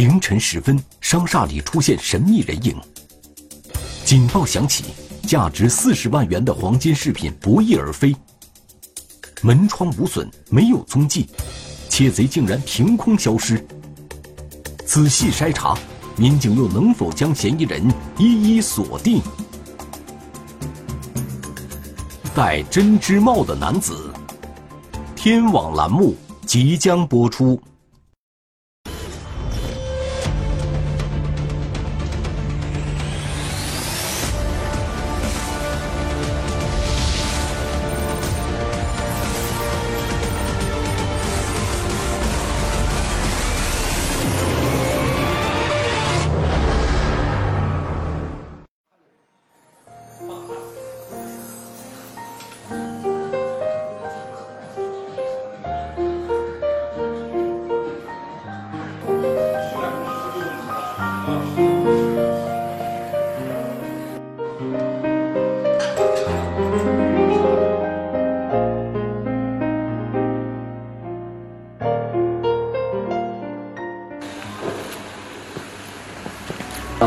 凌晨时分，商厦里出现神秘人影。警报响起，价值四十万元的黄金饰品不翼而飞。门窗无损，没有踪迹，窃贼竟然凭空消失。仔细筛查，民警又能否将嫌疑人一一锁定？戴针织帽的男子，天网栏目即将播出。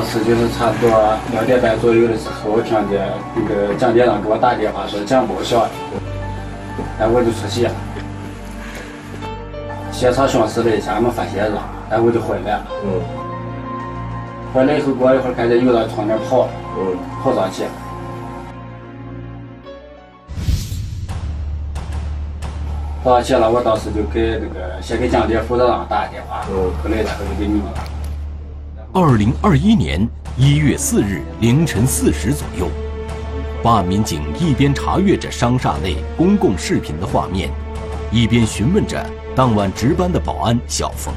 当时就是差不多两点半左右的时候，我听见那个蒋店长给我打电话说蒋报销，然后我就出去了，现场巡视了。一下，没发现人，然后我就回来了。嗯。回来以后过一会儿，看见有人从那跑，嗯，跑上去。跑上去了，我当时就给那个先给蒋店负责人打个电话，嗯，后来然后就给你们了。二零二一年一月四日凌晨四时左右，办案民警一边查阅着商厦内公共视频的画面，一边询问着当晚值班的保安小冯。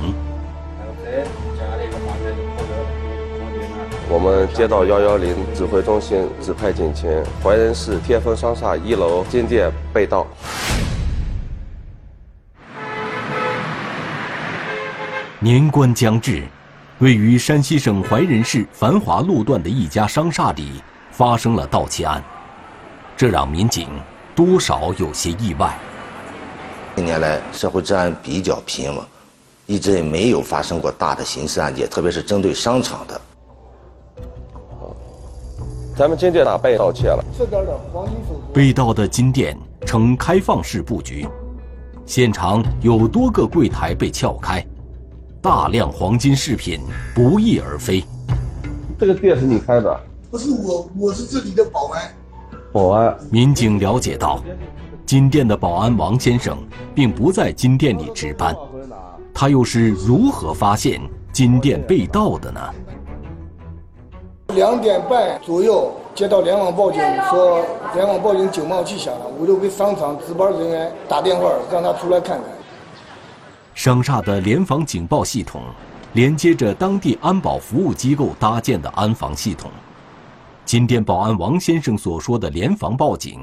我们接到幺幺零指挥中心指派警情，怀仁市天丰商厦一楼金店被盗。年关将至。位于山西省怀仁市繁华路段的一家商厦里发生了盗窃案，这让民警多少有些意外。近年来社会治安比较平稳，一直也没有发生过大的刑事案件，特别是针对商场的。咱们金店哪被盗窃了？被盗的金店呈开放式布局，现场有多个柜台被撬开。大量黄金饰品不翼而飞。这个店是你开的？不是我，我是这里的保安。保安。民警了解到，金店的保安王先生并不在金店里值班，他又是如何发现金店被盗的呢？两点半左右接到联网报警，说联网报警警报器响了，我就给商场值班人员打电话，让他出来看看。商厦的联防警报系统，连接着当地安保服务机构搭建的安防系统。金店保安王先生所说的联防报警，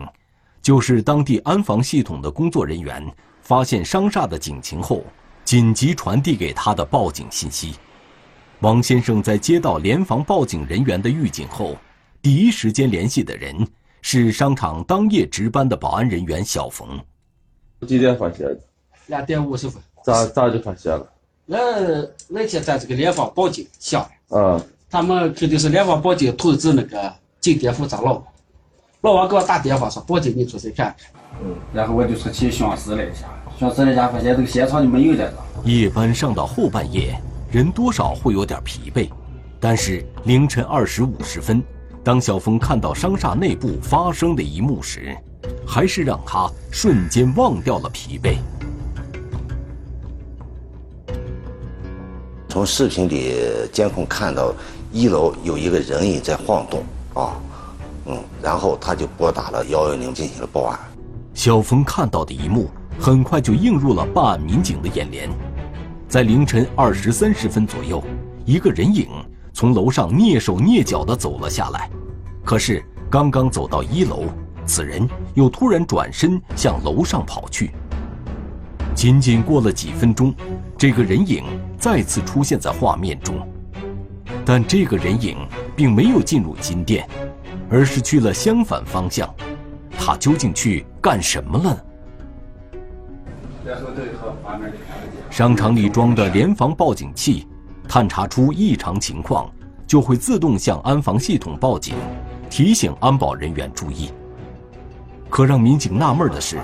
就是当地安防系统的工作人员发现商厦的警情后，紧急传递给他的报警信息。王先生在接到联防报警人员的预警后，第一时间联系的人是商场当夜值班的保安人员小冯。几点发现的？两点五十分。咋咋就发现了？那那天咱这个联防报警响，嗯，他们肯定是联防报警通知那个金店负责老王，老王给我打电话说报警，你出去看看。嗯，然后我就出去巡视了一下，巡视了一下发现这个现场就没有在这。夜班上到后半夜，人多少会有点疲惫，但是凌晨二时五十分，当小峰看到商厦内部发生的一幕时，还是让他瞬间忘掉了疲惫。从视频里监控看到，一楼有一个人影在晃动啊，嗯，然后他就拨打了幺幺零进行了报案。小峰看到的一幕很快就映入了办案民警的眼帘，在凌晨二时三十分左右，一个人影从楼上蹑手蹑脚地走了下来，可是刚刚走到一楼，此人又突然转身向楼上跑去。仅仅过了几分钟，这个人影再次出现在画面中，但这个人影并没有进入金店，而是去了相反方向。他究竟去干什么了？商场里装的联防报警器探查出异常情况，就会自动向安防系统报警，提醒安保人员注意。可让民警纳闷的是，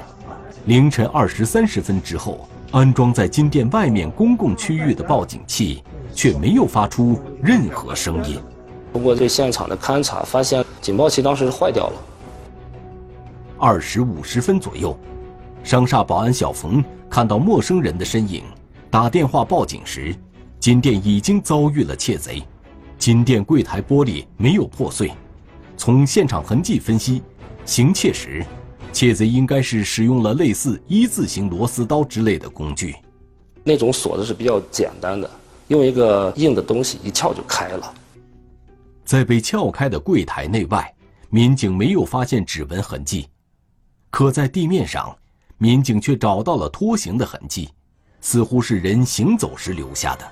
凌晨二时三十分之后，安装在金店外面公共区域的报警器却没有发出任何声音。通过对现场的勘查，发现警报器当时是坏掉了。二时五十分左右，商厦保安小冯看到陌生人的身影，打电话报警时，金店已经遭遇了窃贼。金店柜台玻璃没有破碎，从现场痕迹分析，行窃时，窃贼应该是使用了类似一字形螺丝刀之类的工具。那种锁子是比较简单的，用一个硬的东西一撬就开了。在被撬开的柜台内外，民警没有发现指纹痕迹，可在地面上，民警却找到了拖行的痕迹，似乎是人行走时留下的。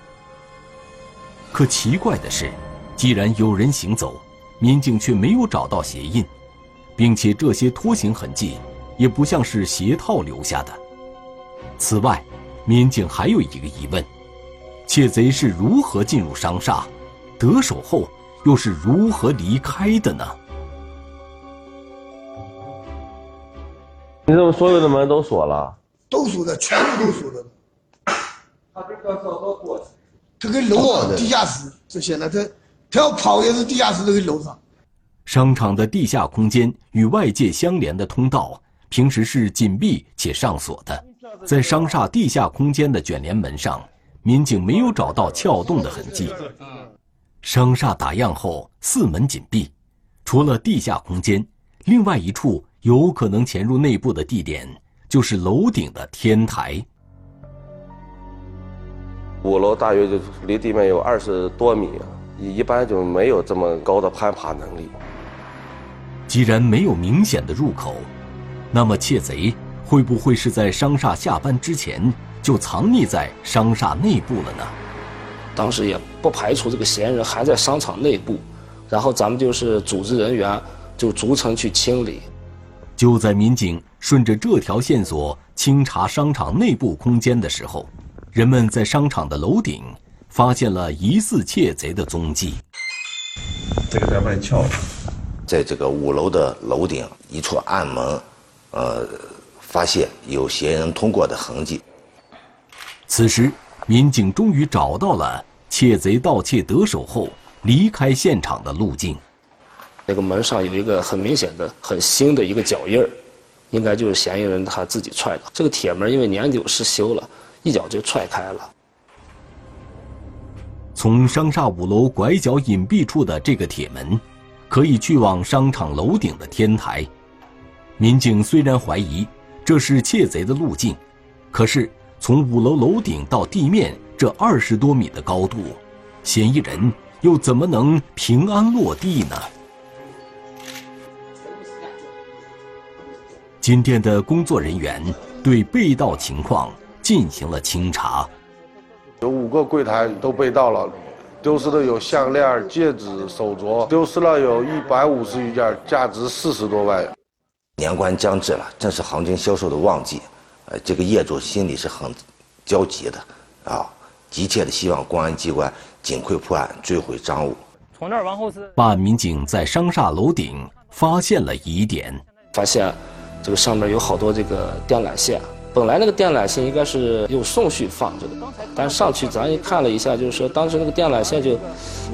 可奇怪的是，既然有人行走，民警却没有找到鞋印，并且这些拖行痕迹也不像是鞋套留下的。此外，民警还有一个疑问：窃贼是如何进入商厦，得手后又是如何离开的呢？你怎么所有的门都锁了？都锁的，全部都锁的。他这个走到过去。这个楼啊，地下室这些呢，他他要跑也是地下室这个楼上。商场的地下空间与外界相连的通道，平时是紧闭且上锁的。在商厦地下空间的卷帘门上，民警没有找到撬动的痕迹。商厦打样后四门紧闭，除了地下空间，另外一处有可能潜入内部的地点，就是楼顶的天台。五楼大约就离地面有二十多米，一般就没有这么高的攀爬能力。既然没有明显的入口，那么窃贼会不会是在商厦下班之前就藏匿在商厦内部了呢？当时也不排除这个嫌疑人还在商场内部，然后咱们就是组织人员就逐层去清理。就在民警顺着这条线索清查商场内部空间的时候。人们在商场的楼顶发现了疑似窃贼的踪迹。这个在外撬，在这个五楼的楼顶一处暗门，呃，发现有嫌疑人通过的痕迹。此时，民警终于找到了窃贼盗窃得手后离开现场的路径。那个门上有一个很明显的、很新的一个脚印儿，应该就是嫌疑人他自己踹的。这个铁门因为年久失修了。一脚就踹开了。从商厦五楼拐角隐蔽处的这个铁门，可以去往商场楼顶的天台。民警虽然怀疑这是窃贼的路径，可是从五楼楼顶到地面这二十多米的高度，嫌疑人又怎么能平安落地呢？金店的工作人员对被盗情况。进行了清查，有五个柜台都被盗了，丢失的有项链、戒指、手镯，丢失了有一百五十余件，价值四十多万。年关将至了，正是黄金销售的旺季，呃，这个业主心里是很焦急的，啊，急切的希望公安机关尽快破案，追回赃物。从这儿往后是办案民警在商厦楼顶发现了疑点，发现这个上面有好多这个电缆线。本来那个电缆线应该是有顺序放着的，但上去咱一看了一下，就是说当时那个电缆线就，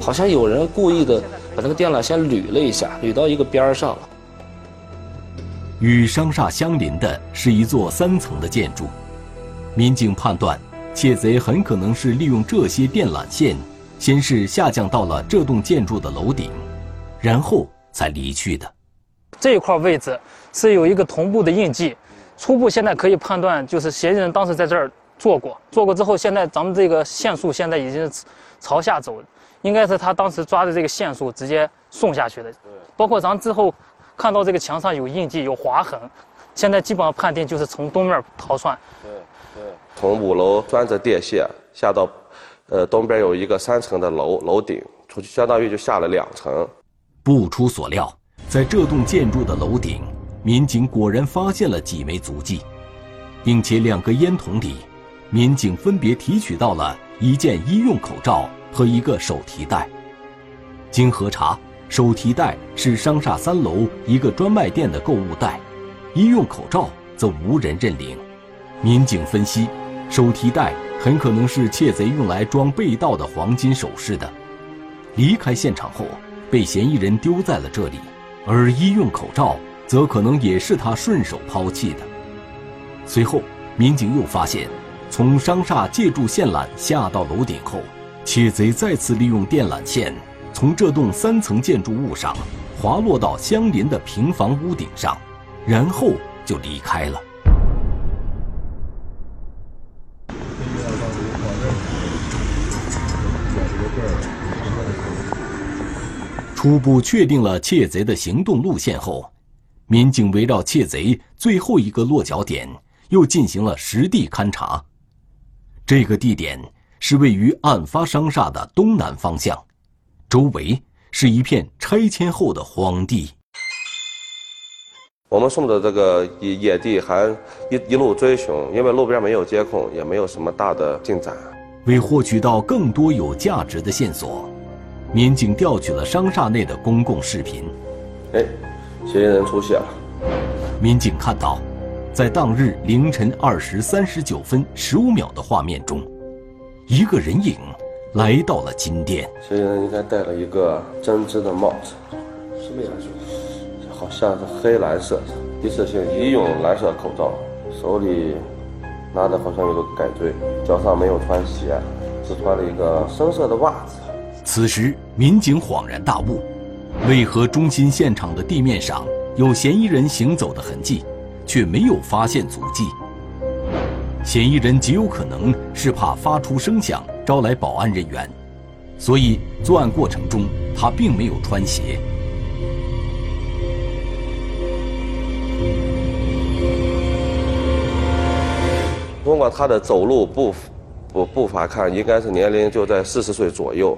好像有人故意的把那个电缆线捋了一下，捋到一个边儿上了。与商厦相邻的是一座三层的建筑，民警判断，窃贼很可能是利用这些电缆线，先是下降到了这栋建筑的楼顶，然后才离去的。这一块位置是有一个同步的印记。初步现在可以判断，就是嫌疑人当时在这儿做过，做过之后，现在咱们这个线束现在已经朝下走，应该是他当时抓的这个线束直接送下去的。包括咱之后看到这个墙上有印记、有划痕，现在基本上判定就是从东面逃窜。对对，从五楼钻着电线下到，呃，东边有一个三层的楼楼顶，出去相当于就下了两层。不出所料，在这栋建筑的楼顶。民警果然发现了几枚足迹，并且两个烟筒里，民警分别提取到了一件医用口罩和一个手提袋。经核查，手提袋是商厦三楼一个专卖店的购物袋，医用口罩则无人认领。民警分析，手提袋很可能是窃贼用来装被盗的黄金首饰的。离开现场后，被嫌疑人丢在了这里，而医用口罩则可能也是他顺手抛弃的。随后，民警又发现，从商厦借助线缆下到楼顶后，窃贼再次利用电缆线从这栋三层建筑物上滑落到相邻的平房屋顶上，然后就离开了。初步确定了窃贼的行动路线后，民警围绕窃贼最后一个落脚点又进行了实地勘查。这个地点是位于案发商厦的东南方向，周围是一片拆迁后的荒地。我们顺着这个野野地还一一路追寻，因为路边没有监控，也没有什么大的进展。为获取到更多有价值的线索。民警调取了商厦内的公共视频，哎，嫌疑人出现了。民警看到，在当日凌晨二时三十九分十五秒的画面中，一个人影来到了金店。嫌疑人应该戴了一个针织的帽子，什么颜色？好像是黑蓝色的，一次性医用蓝色口罩，手里拿的好像有个改锥，脚上没有穿鞋，只穿了一个深色的袜子。此时，民警恍然大悟：为何中心现场的地面上有嫌疑人行走的痕迹，却没有发现足迹？嫌疑人极有可能是怕发出声响招来保安人员，所以作案过程中他并没有穿鞋。通过他的走路步步步伐看，应该是年龄就在四十岁左右。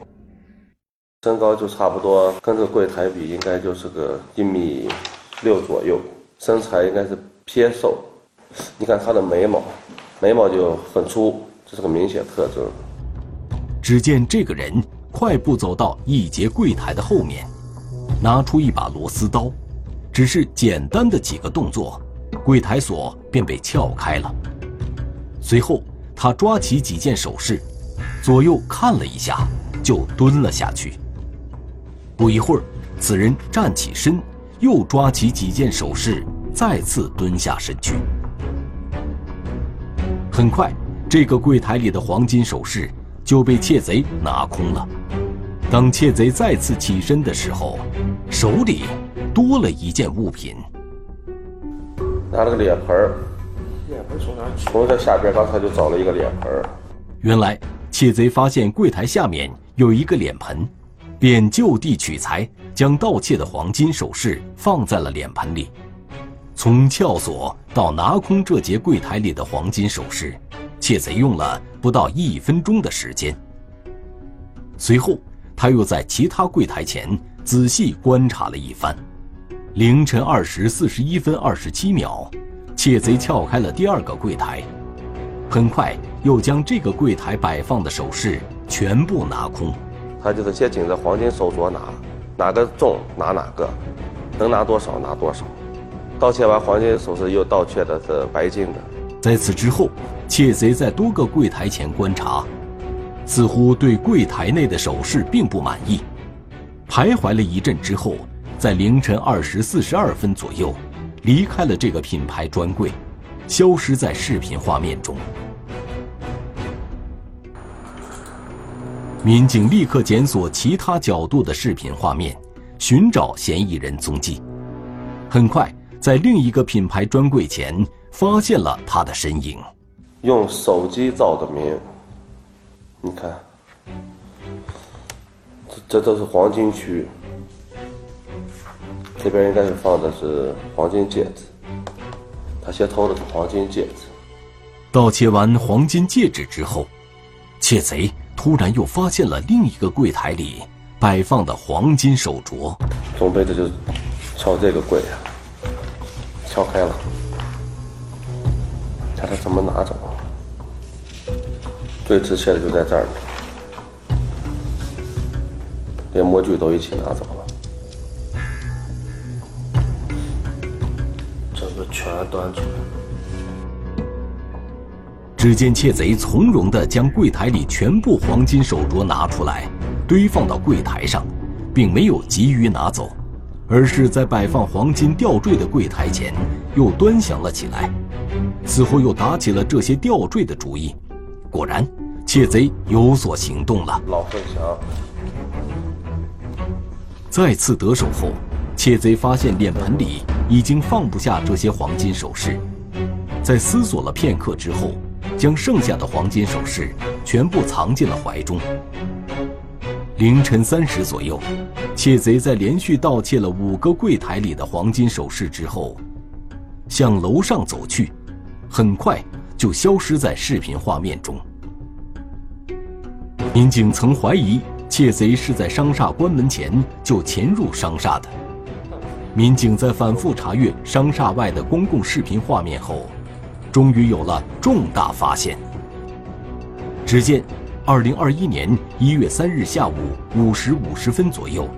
身高就差不多，跟这个柜台比，应该就是个一米六左右。身材应该是偏瘦，你看他的眉毛，眉毛就很粗，这是个明显特征。只见这个人快步走到一节柜台的后面，拿出一把螺丝刀，只是简单的几个动作，柜台锁便被撬开了。随后，他抓起几件首饰，左右看了一下，就蹲了下去。不一会儿，此人站起身，又抓起几件首饰，再次蹲下身去。很快，这个柜台里的黄金首饰就被窃贼拿空了。当窃贼再次起身的时候，手里多了一件物品，拿了个脸盆儿。脸盆从哪从这下边刚才就找了一个脸盆儿。原来，窃贼发现柜台下面有一个脸盆。便就地取材，将盗窃的黄金首饰放在了脸盆里。从撬锁到拿空这节柜台里的黄金首饰，窃贼用了不到一分钟的时间。随后，他又在其他柜台前仔细观察了一番。凌晨二时四十一分二十七秒，窃贼撬开了第二个柜台，很快又将这个柜台摆放的首饰全部拿空。他就是先紧着黄金手镯拿，哪个重拿哪个，能拿多少拿多少。盗窃完黄金首饰，又盗窃的是白金的。在此之后，窃贼在多个柜台前观察，似乎对柜台内的首饰并不满意。徘徊了一阵之后，在凌晨二时四十二分左右，离开了这个品牌专柜，消失在视频画面中。民警立刻检索其他角度的视频画面，寻找嫌疑人踪迹。很快，在另一个品牌专柜前发现了他的身影。用手机照的明，你看，这这都是黄金区。这边应该是放的是黄金戒指，他先偷的是黄金戒指。盗窃完黄金戒指之后，窃贼。突然又发现了另一个柜台里摆放的黄金手镯，准备的就敲这个柜啊，敲开了，看他怎么拿走。最值钱的就在这儿连模具都一起拿走了。这个全端出来。只见窃贼从容地将柜台里全部黄金手镯拿出来，堆放到柜台上，并没有急于拿走，而是在摆放黄金吊坠的柜台前又端详了起来，似乎又打起了这些吊坠的主意。果然，窃贼有所行动了。老分祥再次得手后，窃贼发现脸盆里已经放不下这些黄金首饰，在思索了片刻之后。将剩下的黄金首饰全部藏进了怀中。凌晨三时左右，窃贼在连续盗窃了五个柜台里的黄金首饰之后，向楼上走去，很快就消失在视频画面中。民警曾怀疑窃贼是在商厦关门前就潜入商厦的。民警在反复查阅商厦外的公共视频画面后。终于有了重大发现。只见，二零二一年一月三日下午五时五十分左右，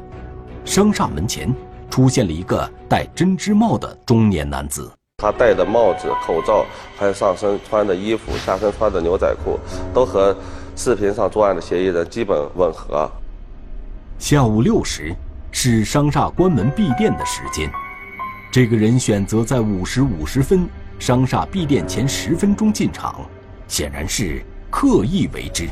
商厦门前出现了一个戴针织帽的中年男子。他戴的帽子、口罩，还有上身穿的衣服、下身穿的牛仔裤，都和视频上作案的嫌疑人基本吻合。下午六时是商厦关门闭店的时间，这个人选择在五时五十分。商厦闭店前十分钟进场，显然是刻意为之。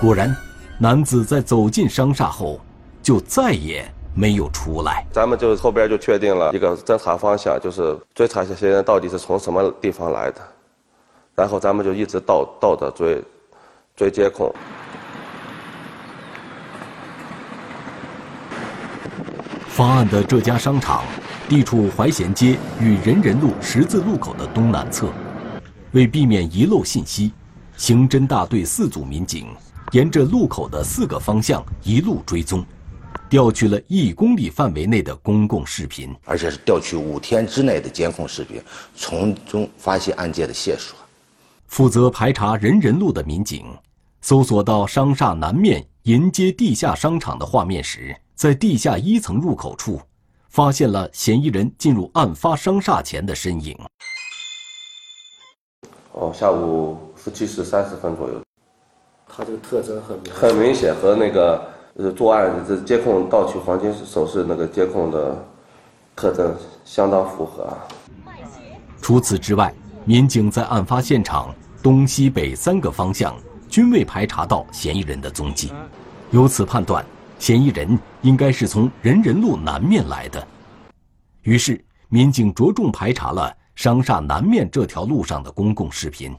果然，男子在走进商厦后，就再也没有出来。咱们就后边就确定了一个侦查方向，就是追查这些人到底是从什么地方来的，然后咱们就一直倒倒着追，追监控。发案的这家商场。地处怀贤街与人人路十字路口的东南侧，为避免遗漏信息，刑侦大队四组民警沿着路口的四个方向一路追踪，调取了一公里范围内的公共视频，而且是调取五天之内的监控视频，从中发现案件的线索。负责排查人人路的民警，搜索到商厦南面沿街地下商场的画面时，在地下一层入口处。发现了嫌疑人进入案发商厦前的身影。哦，下午十七时三十分左右。他这个特征很明很明显，和那个呃作案这监控盗取黄金首饰那个监控的特征相当符合。除此之外，民警在案发现场东西北三个方向均未排查到嫌疑人的踪迹，由此判断。嫌疑人应该是从人人路南面来的，于是民警着重排查了商厦南面这条路上的公共视频，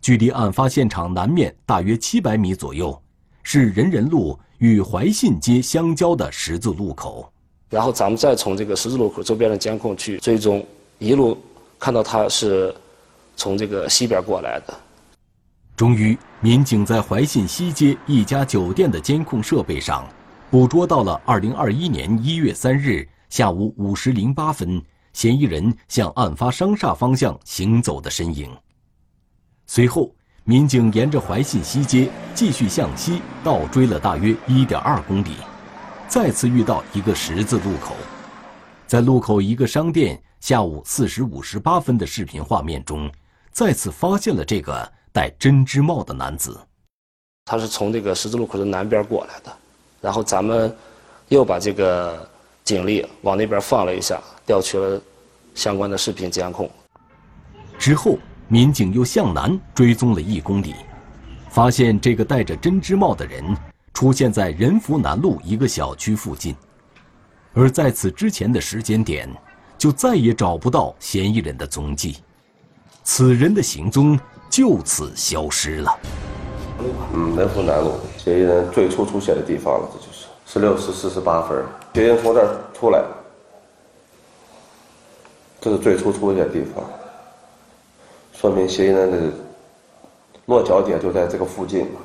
距离案发现场南面大约七百米左右，是人人路与怀信街相交的十字路口。然后咱们再从这个十字路口周边的监控去追踪，一路看到他是从这个西边过来的。终于，民警在怀信西街一家酒店的监控设备上。捕捉到了二零二一年一月三日下午五时零八分，嫌疑人向案发商厦方向行走的身影。随后，民警沿着怀信西街继续向西倒追了大约一点二公里，再次遇到一个十字路口，在路口一个商店下午四时五十八分的视频画面中，再次发现了这个戴针织帽的男子。他是从这个十字路口的南边过来的。然后咱们又把这个警力往那边放了一下，调取了相关的视频监控。之后，民警又向南追踪了一公里，发现这个戴着针织帽的人出现在仁福南路一个小区附近，而在此之前的时间点，就再也找不到嫌疑人的踪迹，此人的行踪就此消失了。嗯，南湖南路。嫌疑人最初出现的地方了，这就是十六时四十八分，嫌疑人从这儿出来，这是最初出现的地方，说明嫌疑人的落脚点就在这个附近嘛。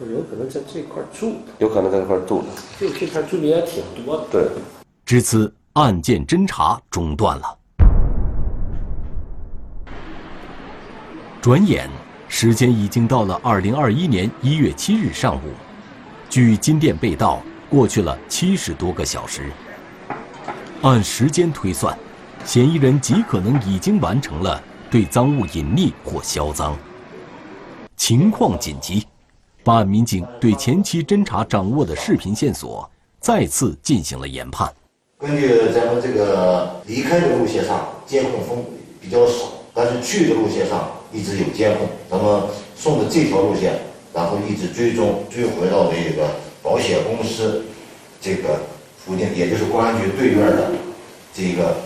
有可能在这块住的，有可能在这块住的，这这片居民也挺多的。对，至此案件侦查中断了。转眼。时间已经到了二零二一年一月七日上午，距金店被盗过去了七十多个小时。按时间推算，嫌疑人极可能已经完成了对赃物隐匿或销赃。情况紧急，办案民警对前期侦查掌握的视频线索再次进行了研判。根据咱们这个离开的路线上监控风比较少，但是去的路线上一直有监控。咱们顺着这条路线，然后一直追踪，追回到这个保险公司这个附近，也就是公安局对面的这个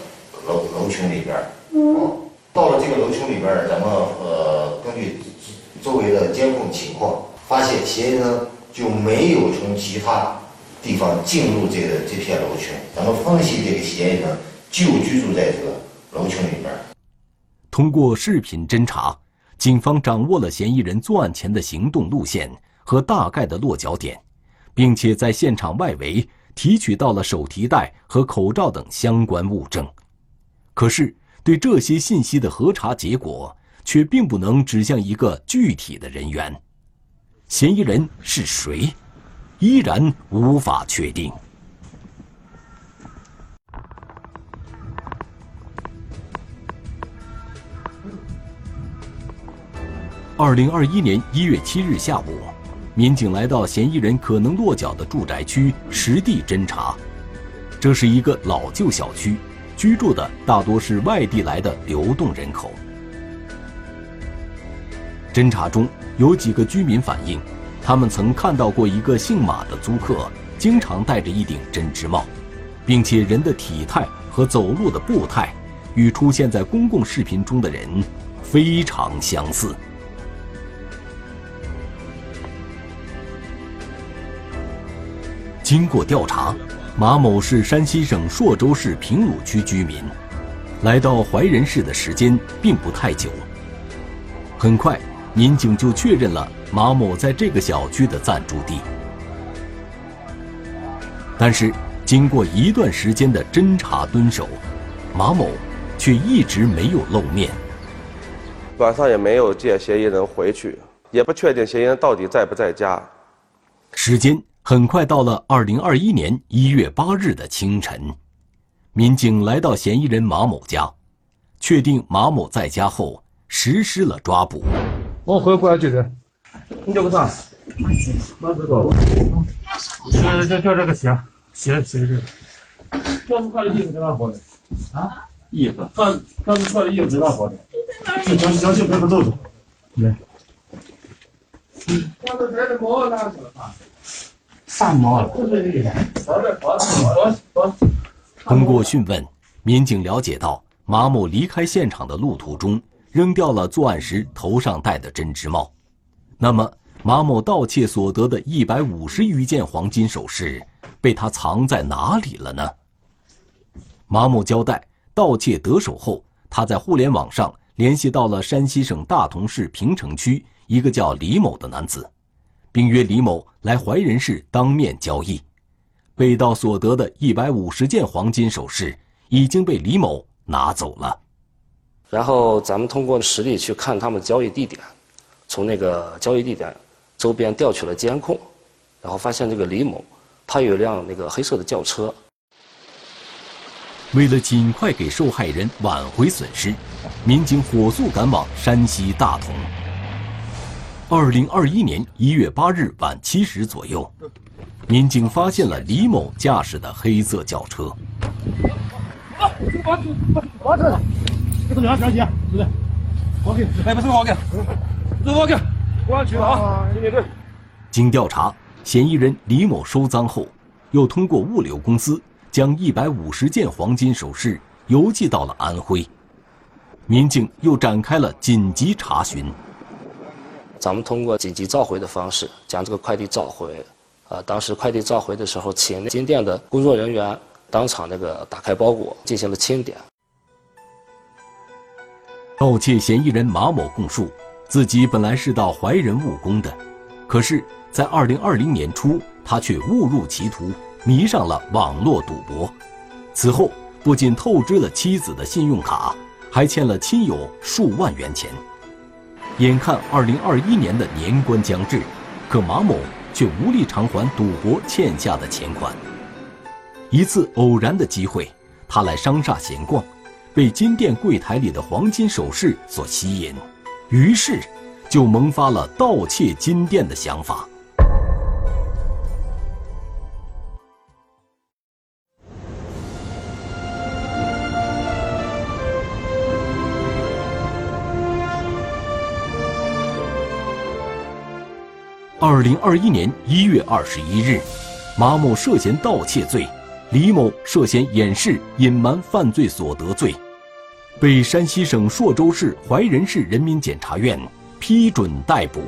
楼楼群里边儿。哦，到了这个楼群里边儿，咱们呃根据周围的监控情况，发现嫌疑人就没有从其他。地方进入这个这片楼群，咱们分析这个嫌疑人就居住在这个楼群里边。通过视频侦查，警方掌握了嫌疑人作案前的行动路线和大概的落脚点，并且在现场外围提取到了手提袋和口罩等相关物证。可是，对这些信息的核查结果却并不能指向一个具体的人员。嫌疑人是谁？依然无法确定。二零二一年一月七日下午，民警来到嫌疑人可能落脚的住宅区实地侦查。这是一个老旧小区，居住的大多是外地来的流动人口。侦查中有几个居民反映。他们曾看到过一个姓马的租客，经常戴着一顶针织帽，并且人的体态和走路的步态，与出现在公共视频中的人非常相似。经过调查，马某是山西省朔州市平鲁区居民，来到怀仁市的时间并不太久。很快，民警就确认了。马某在这个小区的暂住地，但是经过一段时间的侦查蹲守，马某却一直没有露面。晚上也没有见嫌疑人回去，也不确定嫌疑人到底在不在家。时间很快到了二零二一年一月八日的清晨，民警来到嫌疑人马某家，确定马某在家后，实施了抓捕。我回过来就是。你叫个啥？马子高。就就就这个鞋，鞋鞋是。这是穿的衣服在哪包的？啊？衣服。他他是穿的衣服在哪包的？去将将去陪他走走。来。我这边的毛拿去了啊？啥毛了？通过讯问，民警了解到马某离开现场的路途中扔掉了作案时头上戴的针织帽。那么，马某盗窃所得的一百五十余件黄金首饰，被他藏在哪里了呢？马某交代，盗窃得手后，他在互联网上联系到了山西省大同市平城区一个叫李某的男子，并约李某来怀仁市当面交易。被盗所得的一百五十件黄金首饰已经被李某拿走了。然后，咱们通过实地去看他们交易地点。从那个交易地点周边调取了监控，然后发现这个李某，他有一辆那个黑色的轿车。为了尽快给受害人挽回损失，民警火速赶往山西大同。二零二一年一月八日晚七时左右，民警发现了李某驾驶的黑色轿车。经调查，嫌疑人李某收赃后，又通过物流公司将一百五十件黄金首饰邮寄到了安徽。民警又展开了紧急查询。咱们通过紧急召回的方式将这个快递召回。啊，当时快递召回的时候，请金店的工作人员当场那个打开包裹进行了清点。盗窃嫌疑人马某供述。自己本来是到怀仁务工的，可是，在二零二零年初，他却误入歧途，迷上了网络赌博。此后，不仅透支了妻子的信用卡，还欠了亲友数万元钱。眼看二零二一年的年关将至，可马某却无力偿还赌博欠下的钱款。一次偶然的机会，他来商厦闲逛，被金店柜台里的黄金首饰所吸引，于是就萌发了盗窃金店的想法。二零二一年一月二十一日，马某涉嫌盗窃罪，李某涉嫌掩饰、隐瞒犯罪所得罪，被山西省朔州市怀仁市人民检察院批准逮捕。